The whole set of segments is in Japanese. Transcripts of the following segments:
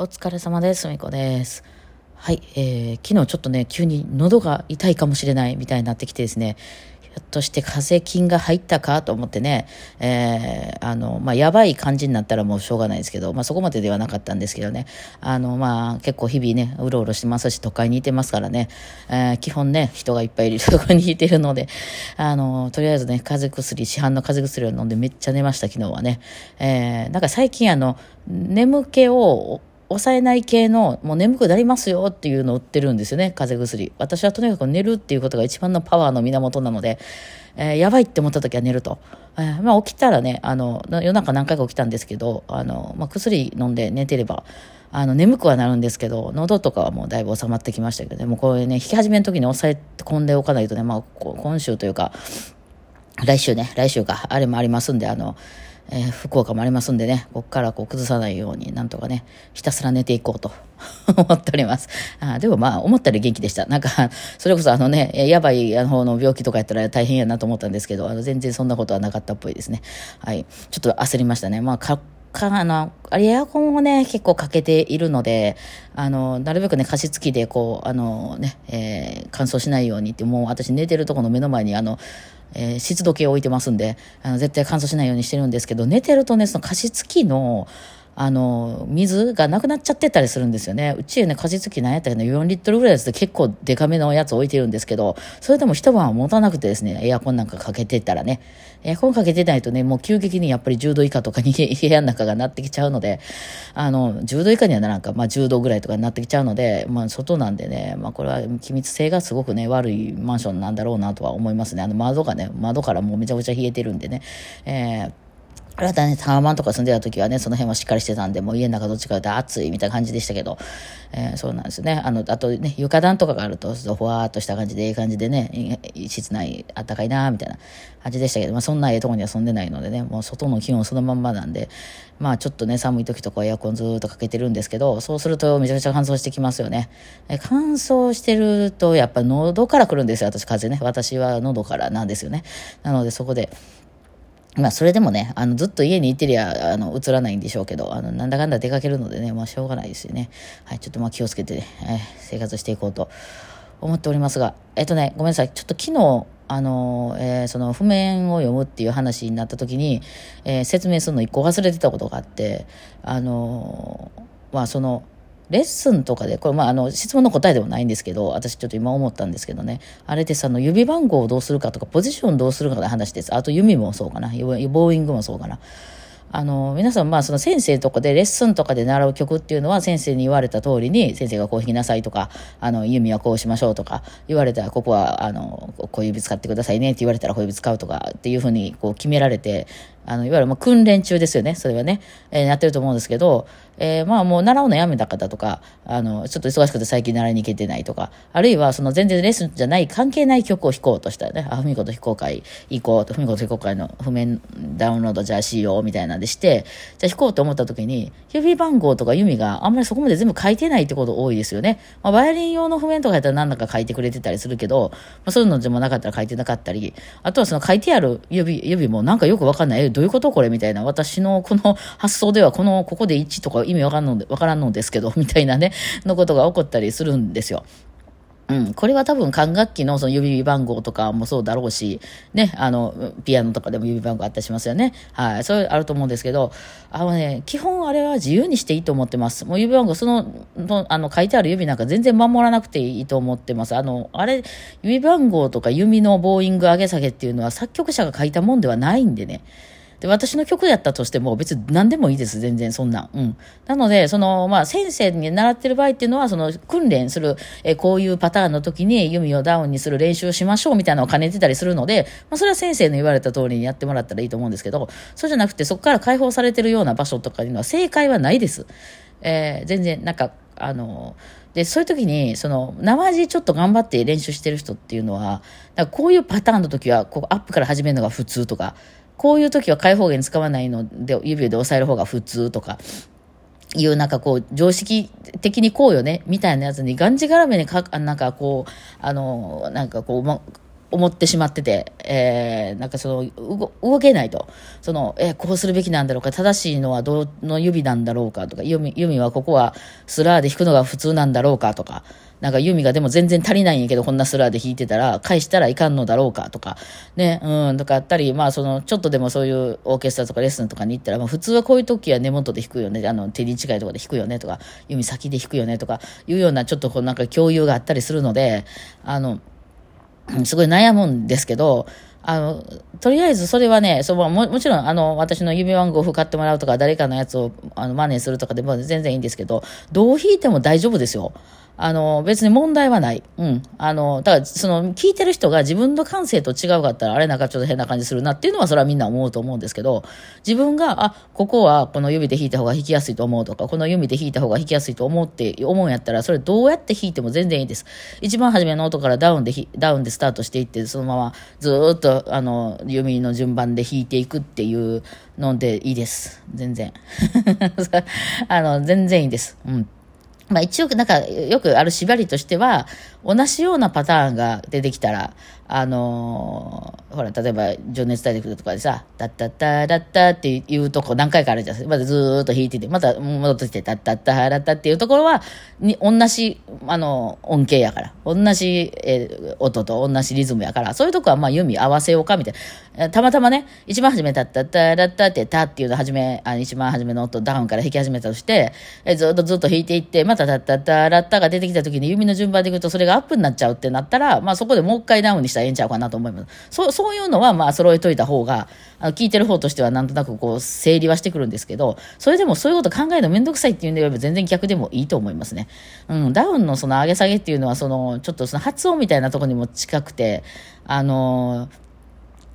お疲れ様です。みこです。はい、えー、昨日ちょっとね、急に喉が痛いかもしれないみたいになってきてですね、ひょっとして風邪菌が入ったかと思ってね、えー、あの、まあ、やばい感じになったらもうしょうがないですけど、まあ、そこまでではなかったんですけどね、あの、まあ、結構日々ね、うろうろしてますし、都会にいてますからね、えー、基本ね、人がいっぱいいるところにいてるので、あの、とりあえずね、風邪薬、市販の風邪薬を飲んでめっちゃ寝ました、昨日はね。えー、なんか最近あの、眠気を、抑えない系の、もう眠くなりますよっていうのを売ってるんですよね、風邪薬。私はとにかく寝るっていうことが一番のパワーの源なので、えー、やばいって思った時は寝ると。えー、まあ起きたらね、あの、夜中何回か起きたんですけど、あの、まあ薬飲んで寝てれば、あの、眠くはなるんですけど、喉とかはもうだいぶ収まってきましたけどね、もうこれね、引き始めの時に抑え込んでおかないとね、まあ、今週というか、来週ね、来週か、あれもありますんで、あの、えー、福岡もありますんでね、こっからこう崩さないように、なんとかね、ひたすら寝ていこうと 思っております。あでもまあ、思ったより元気でした。なんか、それこそあのね、やばい方の病気とかやったら大変やなと思ったんですけど、あの全然そんなことはなかったっぽいですね。はい。ちょっと焦りましたね。まあ、かか、あの、あれエアコンをね、結構かけているので、あの、なるべくね、加湿器でこう、あのね、えー、乾燥しないようにって、もう私寝てるとこの目の前にあの、えー、湿度計を置いてますんで、あの、絶対乾燥しないようにしてるんですけど、寝てるとね、その加湿器の、あの、水がなくなっちゃってたりするんですよね。うちね、加湿器何やったらね、4リットルぐらいです結構デカめのやつ置いてるんですけど、それでも一晩は持たなくてですね、エアコンなんかかけてたらね、エアコンかけてないとね、もう急激にやっぱり10度以下とかに 部屋の中がなってきちゃうので、あの、10度以下にはなんか、まあ10度ぐらいとかになってきちゃうので、まあ外なんでね、まあこれは気密性がすごくね、悪いマンションなんだろうなとは思いますね。あの窓がね、窓からもうめちゃくちゃ冷えてるんでね、えーあれはね、タワマンとか住んでた時はね、その辺はしっかりしてたんで、もう家の中どっちかと暑いみたいな感じでしたけど、えー、そうなんですね。あの、あとね、床暖とかがあると、ふわーっとした感じで、いい感じでね、室内あったかいなみたいな感じでしたけど、まあそんなええとこには住んでないのでね、もう外の気温そのまんまなんで、まあちょっとね、寒い時とかエアコンずーっとかけてるんですけど、そうするとめちゃくちゃ乾燥してきますよね。え乾燥してると、やっぱ喉から来るんですよ、私風ね。私は喉からなんですよね。なのでそこで、まあ、それでもね、あの、ずっと家にいてりゃ、あの、映らないんでしょうけど、あの、なんだかんだ出かけるのでね、まあ、しょうがないですよね。はい、ちょっとまあ、気をつけて、ね、えー、生活していこうと思っておりますが、えっとね、ごめんなさい。ちょっと昨日、あの、えー、その譜面を読むっていう話になった時に、えー、説明するの一個忘れてたことがあって、あの、まあ、その、レッスンとかで、これまああの質問の答えでもないんですけど、私ちょっと今思ったんですけどね、あれでさ、の指番号をどうするかとか、ポジションどうするかの話です。あと弓もそうかな、ボーイングもそうかな。あの、皆さん、まあ、その先生とかで、レッスンとかで習う曲っていうのは、先生に言われた通りに、先生がこう弾きなさいとか、あの、弓はこうしましょうとか、言われたら、ここは、あの、小指使ってくださいねって言われたら小指使うとかっていうふうに、こう決められて、あの、いわゆる、まあ、訓練中ですよね。それはね、えー、やってると思うんですけど、えー、まあもう習うのやめた方とか、あの、ちょっと忙しくて最近習いに行けてないとか、あるいはその全然レッスンじゃない関係ない曲を弾こうとしたらね、あ、ふみこと非公開行こうと、ふみこと非公開の譜面ダウンロードじゃあしようみたいなんでして、じゃあ弾こうと思った時に、指番号とか弓があんまりそこまで全部書いてないってこと多いですよね。まあ、バイオリン用の譜面とかやったら何だか書いてくれてたりするけど、まあ、そういうのでもなかったら書いてなかったり、あとはその書いてある指、指もなんかよくわかんない、どういうことこれみたいな。私のこの発想ではこの、ここで1とか意味わかんので、わからんのですけど、みたいなね、のことが起こったりするんですよ。うん。これは多分管楽器のその指番号とかもそうだろうし、ね、あの、ピアノとかでも指番号あったりしますよね。はい。それあると思うんですけど、あのね、基本あれは自由にしていいと思ってます。もう指番号、その、のあの、書いてある指なんか全然守らなくていいと思ってます。あの、あれ、指番号とか弓のボーイング上げ下げっていうのは作曲者が書いたもんではないんでね。で、私の曲やったとしても別に何でもいいです、全然そんな。うん。なので、その、まあ、先生に習ってる場合っていうのは、その、訓練する、えこういうパターンの時に弓をダウンにする練習をしましょうみたいなのを兼ねてたりするので、まあ、それは先生の言われた通りにやってもらったらいいと思うんですけど、そうじゃなくて、そこから解放されてるような場所とかいうのは正解はないです。えー、全然、なんか、あの、で、そういう時に、その、生地ちょっと頑張って練習してる人っていうのは、こういうパターンの時は、こう、アップから始めるのが普通とか、こういう時は開放弦使わないので、指で押さえる方が普通とか、いうなんかこう、常識的にこうよね、みたいなやつにがんじがらめにか、なんかこう、あの、なんかこう、ま、思ってしまってて、えー、なんかその、動けないと。その、えー、こうするべきなんだろうか、正しいのはどの指なんだろうかとか、弓、弓はここはスラーで弾くのが普通なんだろうかとか、なんか弓がでも全然足りないんやけど、こんなスラーで弾いてたら、返したらいかんのだろうかとか、ね、うん、とかあったり、まあその、ちょっとでもそういうオーケストラとかレッスンとかに行ったら、まあ普通はこういう時は根元で弾くよね、あの、手に近いとこで弾くよねとか、弓先で弾くよねとか、いうようなちょっとこうなんか共有があったりするので、あの、すごい悩むんですけど、あの、とりあえずそれはね、そのももちろん、あの、私の指番号を買ってもらうとか、誰かのやつをあの真似するとかでも全然いいんですけど、どう引いても大丈夫ですよ。あの、別に問題はない。うん。あの、だから、その、聞いてる人が自分の感性と違うかったら、あれなんかちょっと変な感じするなっていうのは、それはみんな思うと思うんですけど、自分が、あ、ここはこの指で弾いた方が弾きやすいと思うとか、この指で弾いた方が弾きやすいと思うって思うんやったら、それどうやって弾いても全然いいです。一番初めの音からダウンで、ダウンでスタートしていって、そのままずっと、あの、弓の順番で弾いていくっていうのでいいです。全然。あの、全然いいです。うん。まあ一応、なんか、よくある縛りとしては、同じようなパターンが出てきたら、あのー、ほら、例えば、情熱大陸とかでさ、タッタッタラッタっていうとこ何回かあるじゃないですか。まずずーっと弾いてて、また戻ってきて、タッタッタラッタっていうところは、に、同じ、あの、音形やから。同じ、えー、音と同じリズムやから、そういうとこはまあ弓合わせようか、みたいな。たまたまね、一番初め、タッタッタラッタって、タっていうの初め、あ一番初めの音、ダウンから弾き始めたとして、えー、ずっとずっと弾いていって、またタッタッタラッタが出てきた時に弓の順番でいくと、それがアップになっちゃうってなったら、まあそこでもう一回ダウンにしたらええんちゃうかなと思います。そう、そういうのはまあ揃えといた方が、あの聞いてる方としてはなんとなくこう整理はしてくるんですけど、それでもそういうこと考えるのめんどくさいっていうんであれば全然逆でもいいと思いますね。うん、ダウンのその上げ下げっていうのはその、ちょっとその発音みたいなところにも近くて、あの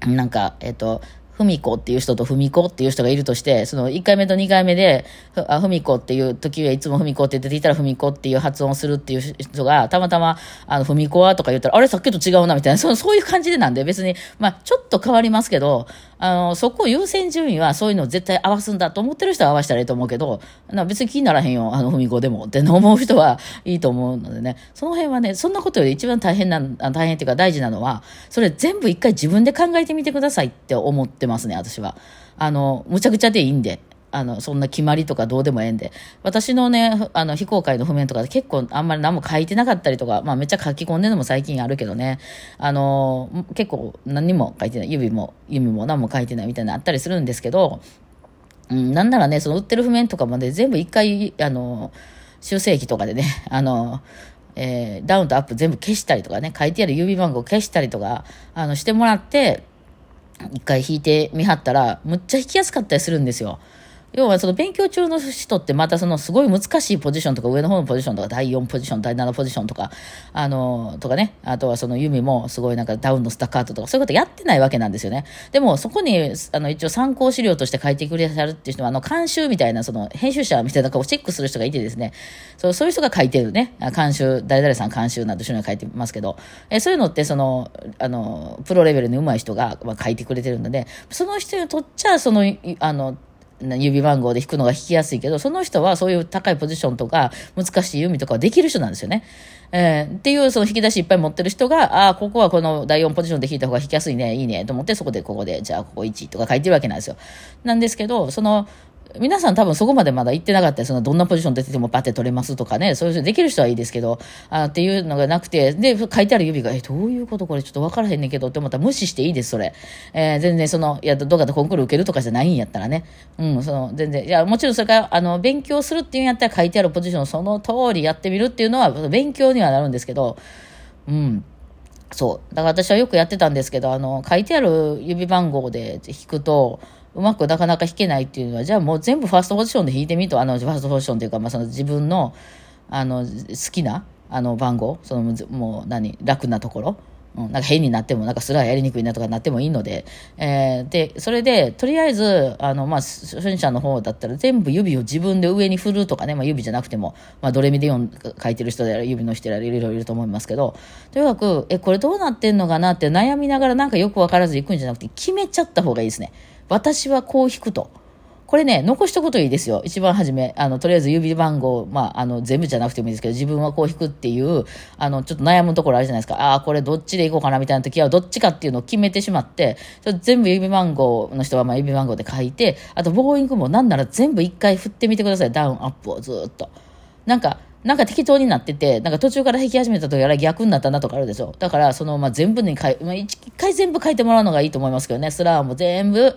ー、なんか、えっと、ふみこっていう人とふみこっていう人がいるとして、その1回目と2回目で、ふみこっていう時はいつもふみこって出てきたらふみこっていう発音をするっていう人が、たまたま、あの、ふみこはとか言ったら、あれ？さっきと違うなみたいな、そそういう感じでなんで別に、まあ、ちょっと変わりますけど、あの、そこ優先順位はそういうの絶対合わすんだと思ってる人は合わせたらいいと思うけど、な別に気にならへんよ、あの、踏み子でもって思う人はいいと思うのでね、その辺はね、そんなことより一番大変な、大変っていうか大事なのは、それ全部一回自分で考えてみてくださいって思ってますね、私は。あの、むちゃくちゃでいいんで。あの、そんな決まりとかどうでもええんで。私のね、あの、非公開の譜面とか結構あんまり何も書いてなかったりとか、まあめっちゃ書き込んでるのも最近あるけどね。あの、結構何にも書いてない。指も、指も何も書いてないみたいなあったりするんですけど、うん、なんならね、その売ってる譜面とかまで全部一回、あの、修正機とかでね、あの、えー、ダウンとアップ全部消したりとかね、書いてある指番号消したりとか、あの、してもらって、一回弾いてみはったら、むっちゃ弾きやすかったりするんですよ。要はその勉強中の人ってまたそのすごい難しいポジションとか上の方のポジションとか第4ポジション、第7ポジションとか、あの、とかね、あとはその弓もすごいなんかダウンのスタッカートとかそういうことやってないわけなんですよね。でもそこにあの一応参考資料として書いてくれてるっていう人はあの監修みたいなその編集者みたいな顔をチェックする人がいてですね、そうそういう人が書いてるね、監修、誰々さん監修なんて後ろに書いてますけど、えそういうのってその、あの、プロレベルに上手い人が、まあ、書いてくれてるので、その人にとっちゃその、あの、指番号で弾くのが弾きやすいけど、その人はそういう高いポジションとか、難しい弓とかはできる人なんですよね。えー、っていう、その引き出しいっぱい持ってる人が、ああ、ここはこの第4ポジションで弾いた方が弾きやすいね、いいね、と思って、そこでここで、じゃあここ1とか書いてるわけなんですよ。なんですけど、その、皆さん多分そこまでまだ行ってなかったり、そのどんなポジション出ててもバッて取れますとかね、そういうできる人はいいですけど、あっていうのがなくて、で、書いてある指が、え、どういうことこれちょっと分からへんねんけどって思ったら無視していいです、それ。えー、全然その、いや、どうかでコンクール受けるとかじゃないんやったらね。うん、その、全然、いや、もちろんそれから、あの、勉強するっていうんやったら書いてあるポジションその通りやってみるっていうのは、勉強にはなるんですけど、うん。そう。だから私はよくやってたんですけど、あの、書いてある指番号で弾くと、うまくなかなか弾けないっていうのは、じゃあもう全部ファーストポジションで弾いてみと、あの、ファーストポジションというか、まあ、その自分の、あの、好きな、あの、番号、その、もう何、楽なところ。うん、なんか変になっても、なんかすらやりにくいなとかなってもいいので、えー、で、それで、とりあえず、あの、まあ、初心者の方だったら全部指を自分で上に振るとかね、まあ、指じゃなくても、まあ、ドレミで書いてる人である指の人であるいろいろいると思いますけど、とにかく、え、これどうなってんのかなって悩みながらなんかよくわからず行くんじゃなくて、決めちゃった方がいいですね。私はこう弾くと。これね、残しとくといいですよ。一番初め。あの、とりあえず指番号、まあ、あの、全部じゃなくてもいいですけど、自分はこう引くっていう、あの、ちょっと悩むところあるじゃないですか。ああ、これどっちでいこうかなみたいな時は、どっちかっていうのを決めてしまって、全部指番号の人は、ま、指番号で書いて、あと、ボーイングもなんなら全部一回振ってみてください。ダウン、アップをずっと。なんか、なんか適当になってて、なんか途中から弾き始めた時から逆になったなとかあるでしょ。だから、その、ま、全部に書い、まあ、一回全部書いてもらうのがいいと思いますけどね。スラーも全部、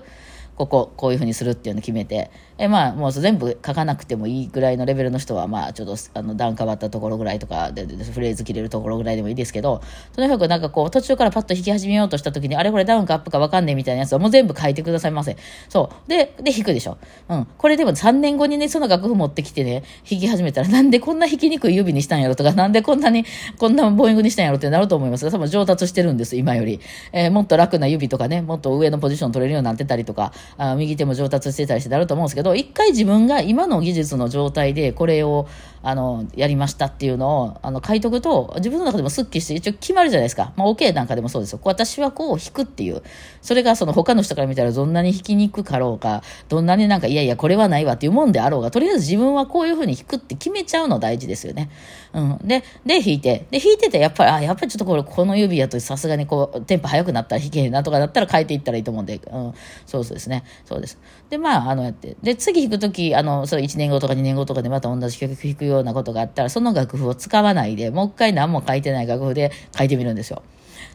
ここ、こういうふうにするっていうのを決めて、えまあ、もう全部書かなくてもいいぐらいのレベルの人は、まあ、ちょっと、あの、段変わったところぐらいとかで、フレーズ切れるところぐらいでもいいですけど、とにかくなんかこう、途中からパッと弾き始めようとした時に、あれこれダウンかアップかわかんねえみたいなやつはもう全部書いてくださいませ。そう。で、で、弾くでしょ。うん。これでも3年後にね、その楽譜持ってきてね、弾き始めたら、なんでこんな弾きにくい指にしたんやろとか、なんでこんなに、こんなボーイングにしたんやろってなると思います多分上達してるんです、今より。えー、もっと楽な指とかね、もっと上のポジション取れるようになってたりとか、あ右手も上達してたりしてなると思うんですけど、一回自分が今の技術の状態でこれをあのやりましたっていうのをあの書いとくと自分の中でもすっきりして一応決まるじゃないですか、まあ、OK なんかでもそうですよ。私はこう弾くっていう。それがその他の人から見たらどんなに弾きにくかろうかどんなになんかいやいやこれはないわっていうもんであろうがとりあえず自分はこういうふうに弾くって決めちゃうの大事ですよね、うん、でで弾いて。で弾いててやっぱりあやっぱりちょっとこれこの指やとさすがにこうテンポ速くなったら弾けへんなとかだったら変えていったらいいと思うんで、うん、そうそうですね。そうです。でまああのやって。でで次弾くときあのそれ1年後とか2年後とかでまた同じ曲弾くようなことがあったらその楽譜を使わないで、もう一回何も書いてない楽譜で書いてみるんですよ。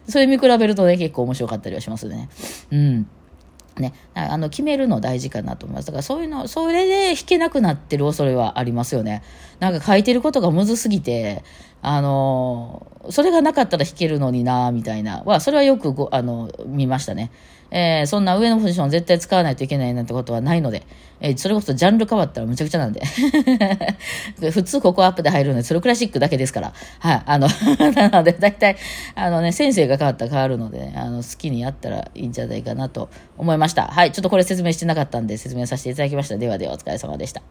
それ見比べるとね、結構面白かったりはしますね。うん。ね、あの決めるの大事かなと思います。だからそういうの、それで弾けなくなってる恐れはありますよね。なんか書いてることがむずすぎて、あの、それがなかったら弾けるのにな、みたいなは、それはよくご、あの、見ましたね。えー、そんな上のポジション絶対使わないといけないなんてことはないので、えー、それこそジャンル変わったらむちゃくちゃなんで。普通ここアップで入るので、それクラシックだけですから。はい。あの なので、だいたい、あのね、先生が変わったら変わるので、ね、あの、好きにやったらいいんじゃないかなと思いました。はい。ちょっとこれ説明してなかったんで、説明させていただきました。ではではお疲れ様でした。